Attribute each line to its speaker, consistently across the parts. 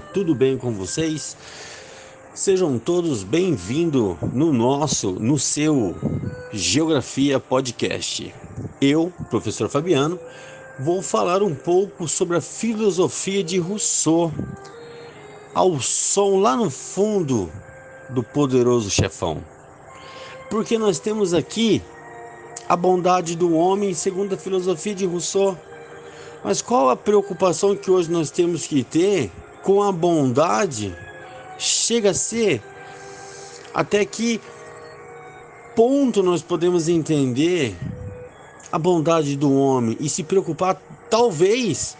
Speaker 1: Tudo bem com vocês? Sejam todos bem-vindos no nosso, no seu Geografia Podcast. Eu, professor Fabiano, vou falar um pouco sobre a filosofia de Rousseau, ao som lá no fundo do poderoso chefão. Porque nós temos aqui a bondade do homem segundo a filosofia de Rousseau mas qual a preocupação que hoje nós temos que ter com a bondade? Chega a ser até que ponto nós podemos entender a bondade do homem e se preocupar talvez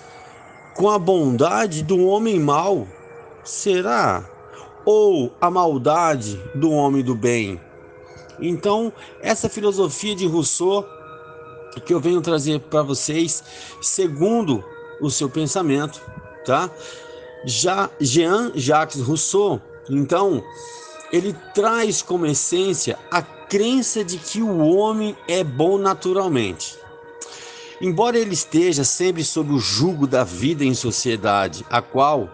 Speaker 1: com a bondade do homem mau? Será? Ou a maldade do homem do bem? Então, essa filosofia de Rousseau que eu venho trazer para vocês segundo o seu pensamento, tá? Já Jean-Jacques Rousseau, então, ele traz como essência a crença de que o homem é bom naturalmente. Embora ele esteja sempre sob o jugo da vida em sociedade, a qual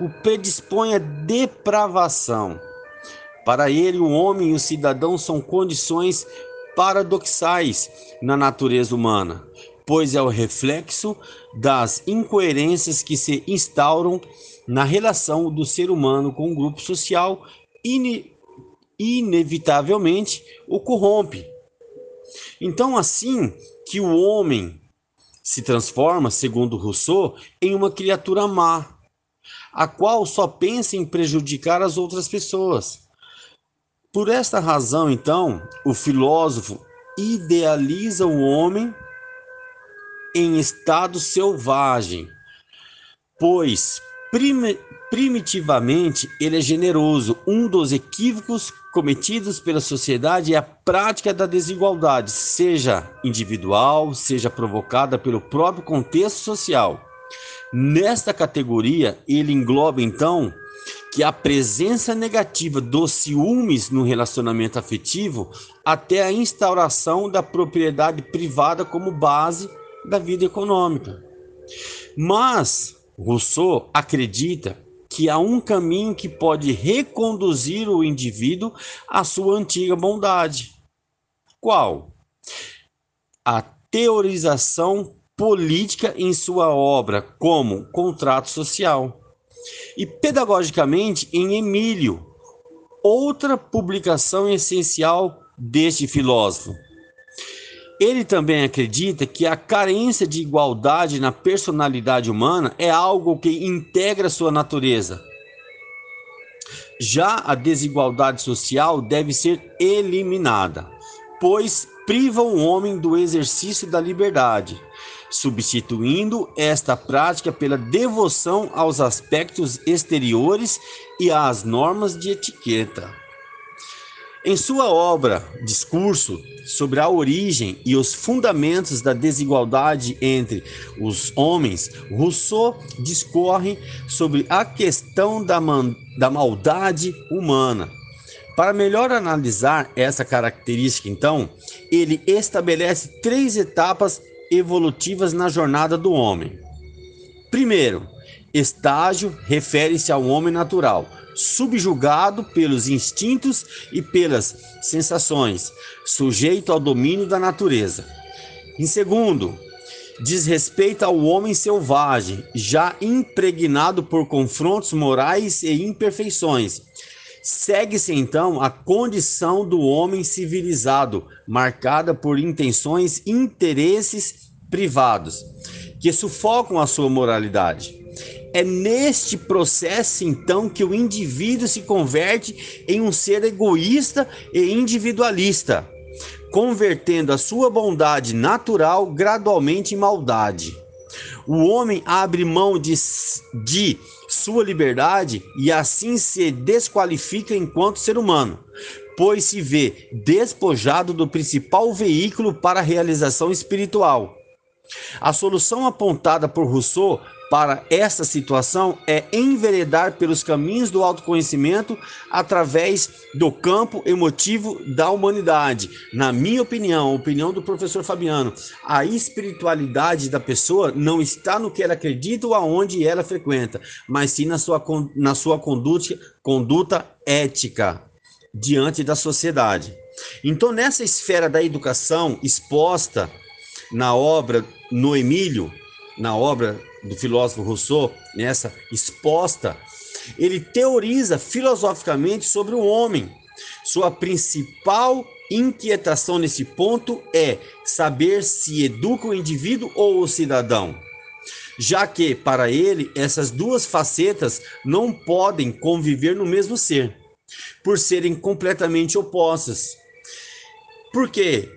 Speaker 1: o predispõe depravação. Para ele, o homem e o cidadão são condições paradoxais na natureza humana, pois é o reflexo das incoerências que se instauram na relação do ser humano com o grupo social ine inevitavelmente o corrompe. Então, assim que o homem se transforma, segundo Rousseau, em uma criatura má, a qual só pensa em prejudicar as outras pessoas. Por esta razão, então, o filósofo idealiza o homem em estado selvagem, pois prim primitivamente ele é generoso. Um dos equívocos cometidos pela sociedade é a prática da desigualdade, seja individual, seja provocada pelo próprio contexto social. Nesta categoria, ele engloba então que a presença negativa dos ciúmes no relacionamento afetivo até a instauração da propriedade privada como base da vida econômica. Mas Rousseau acredita que há um caminho que pode reconduzir o indivíduo à sua antiga bondade. Qual? A teorização política em sua obra como contrato social e pedagogicamente em Emílio, outra publicação essencial deste filósofo. Ele também acredita que a carência de igualdade na personalidade humana é algo que integra sua natureza. Já a desigualdade social deve ser eliminada, pois priva o homem do exercício da liberdade substituindo esta prática pela devoção aos aspectos exteriores e às normas de etiqueta. Em sua obra Discurso sobre a origem e os fundamentos da desigualdade entre os homens, Rousseau discorre sobre a questão da, da maldade humana. Para melhor analisar essa característica, então, ele estabelece três etapas evolutivas na jornada do homem. Primeiro, estágio refere-se ao homem natural, subjugado pelos instintos e pelas sensações, sujeito ao domínio da natureza. Em segundo, diz respeito ao homem selvagem, já impregnado por confrontos morais e imperfeições. Segue-se então a condição do homem civilizado, marcada por intenções, interesses privados, que sufocam a sua moralidade. É neste processo, então, que o indivíduo se converte em um ser egoísta e individualista, convertendo a sua bondade natural gradualmente em maldade. O homem abre mão de, de sua liberdade e assim se desqualifica enquanto ser humano, pois se vê despojado do principal veículo para a realização espiritual. A solução apontada por Rousseau para esta situação é enveredar pelos caminhos do autoconhecimento através do campo emotivo da humanidade. Na minha opinião, opinião do professor Fabiano, a espiritualidade da pessoa não está no que ela acredita ou aonde ela frequenta, mas sim na sua, na sua conduta, conduta ética diante da sociedade. Então, nessa esfera da educação exposta na obra no Emílio, na obra do filósofo Rousseau, nessa exposta, ele teoriza filosoficamente sobre o homem. Sua principal inquietação nesse ponto é saber se educa o indivíduo ou o cidadão, já que, para ele, essas duas facetas não podem conviver no mesmo ser, por serem completamente opostas. Por quê?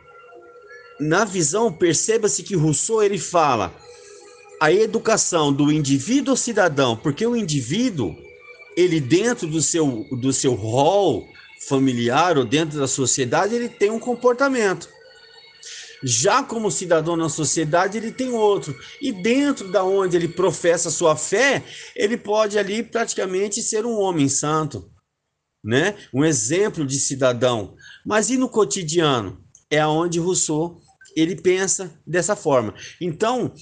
Speaker 1: Na visão, perceba-se que Rousseau ele fala a educação do indivíduo cidadão, porque o indivíduo, ele dentro do seu, do seu rol familiar ou dentro da sociedade, ele tem um comportamento. Já como cidadão na sociedade, ele tem outro. E dentro da onde ele professa sua fé, ele pode ali praticamente ser um homem santo, né? Um exemplo de cidadão. Mas e no cotidiano? É aonde Rousseau ele pensa dessa forma. Então,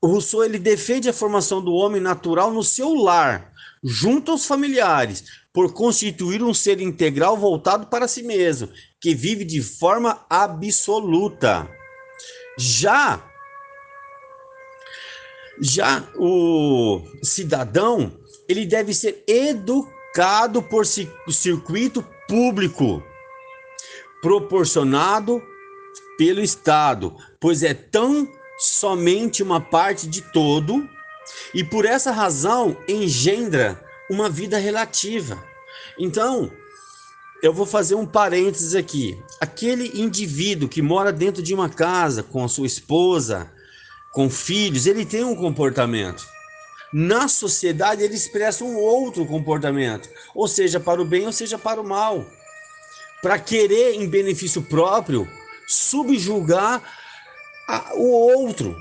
Speaker 1: o Rousseau ele defende a formação do homem natural no seu lar, junto aos familiares, por constituir um ser integral voltado para si mesmo, que vive de forma absoluta. Já já o cidadão, ele deve ser educado por circuito público, proporcionado pelo Estado, pois é tão somente uma parte de todo e por essa razão engendra uma vida relativa. Então, eu vou fazer um parênteses aqui. Aquele indivíduo que mora dentro de uma casa com a sua esposa, com filhos, ele tem um comportamento. Na sociedade, ele expressa um outro comportamento, ou seja, para o bem, ou seja, para o mal. Para querer, em benefício próprio, subjugar a, o outro.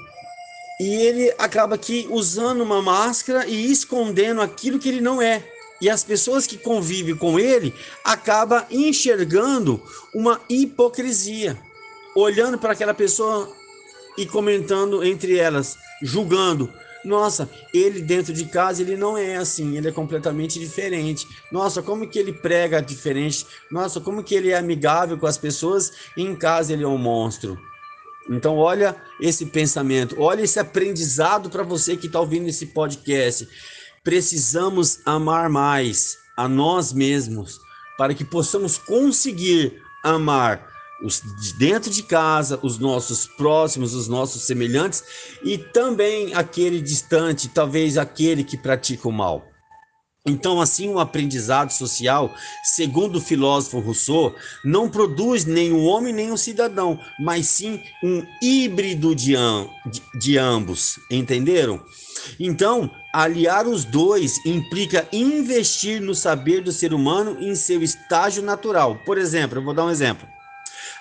Speaker 1: E ele acaba aqui usando uma máscara e escondendo aquilo que ele não é. E as pessoas que convivem com ele acabam enxergando uma hipocrisia, olhando para aquela pessoa e comentando entre elas, julgando. Nossa, ele dentro de casa ele não é assim, ele é completamente diferente. Nossa, como que ele prega diferente? Nossa, como que ele é amigável com as pessoas e em casa ele é um monstro. Então, olha esse pensamento, olha esse aprendizado para você que está ouvindo esse podcast. Precisamos amar mais a nós mesmos para que possamos conseguir amar os de dentro de casa, os nossos próximos, os nossos semelhantes e também aquele distante, talvez aquele que pratica o mal. Então, assim, o aprendizado social, segundo o filósofo Rousseau, não produz nem o homem nem o cidadão, mas sim um híbrido de, de, de ambos, entenderam? Então, aliar os dois implica investir no saber do ser humano em seu estágio natural. Por exemplo, eu vou dar um exemplo.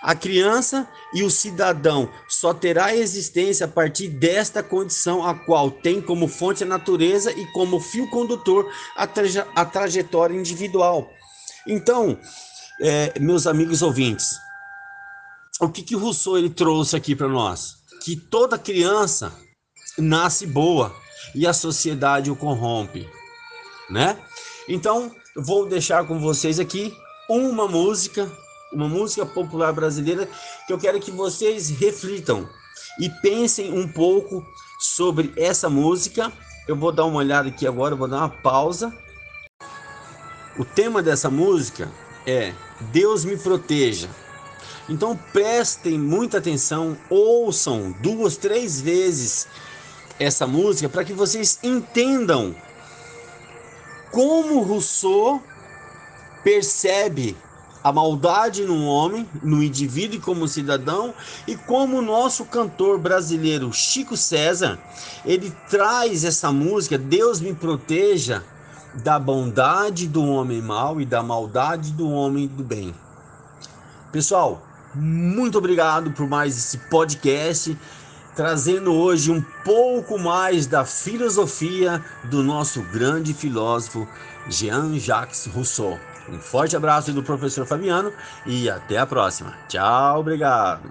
Speaker 1: A criança e o cidadão só terá existência a partir desta condição, a qual tem como fonte a natureza e como fio condutor a, traje a trajetória individual. Então, é, meus amigos ouvintes, o que que Rousseau ele trouxe aqui para nós? Que toda criança nasce boa e a sociedade o corrompe, né? Então, vou deixar com vocês aqui uma música uma música popular brasileira que eu quero que vocês reflitam e pensem um pouco sobre essa música. Eu vou dar uma olhada aqui agora, vou dar uma pausa. O tema dessa música é Deus me proteja. Então prestem muita atenção, ouçam duas, três vezes essa música para que vocês entendam como Rousseau percebe a maldade no homem, no indivíduo e como cidadão, e como o nosso cantor brasileiro Chico César, ele traz essa música, Deus me proteja da bondade do homem mau e da maldade do homem do bem. Pessoal, muito obrigado por mais esse podcast. Trazendo hoje um pouco mais da filosofia do nosso grande filósofo Jean-Jacques Rousseau. Um forte abraço do professor Fabiano e até a próxima. Tchau, obrigado.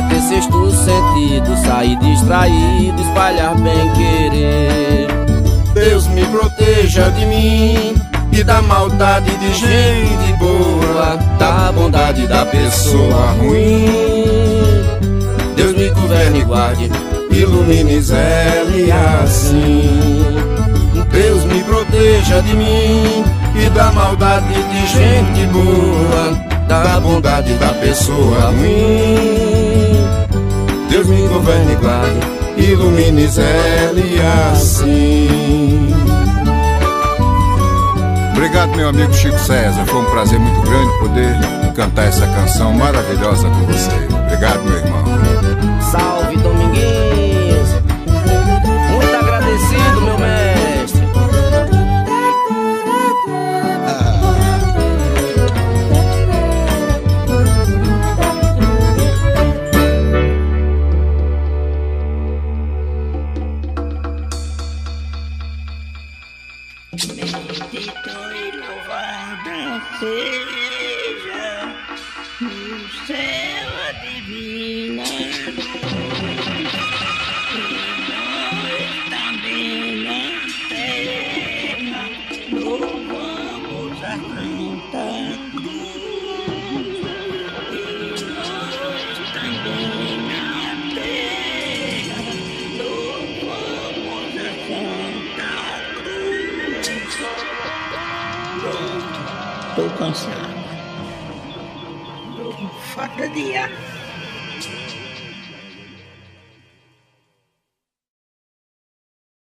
Speaker 2: É
Speaker 3: ter sexto sentido, sair distraído, espalhar bem querer.
Speaker 2: Deus me proteja de mim e da maldade de gente boa, da bondade da pessoa ruim.
Speaker 3: Deus me governe e guarde, ilumine Zé assim.
Speaker 2: Deus me proteja de mim e da maldade de gente boa, da bondade da pessoa ruim. Deus me governe e guarde, ilumine Zé assim. Obrigado, meu amigo Chico César. Foi um prazer muito grande poder cantar essa canção maravilhosa com você. Obrigado, meu irmão.
Speaker 3: Salve Dominguinhos!
Speaker 4: non sa. Fardadia.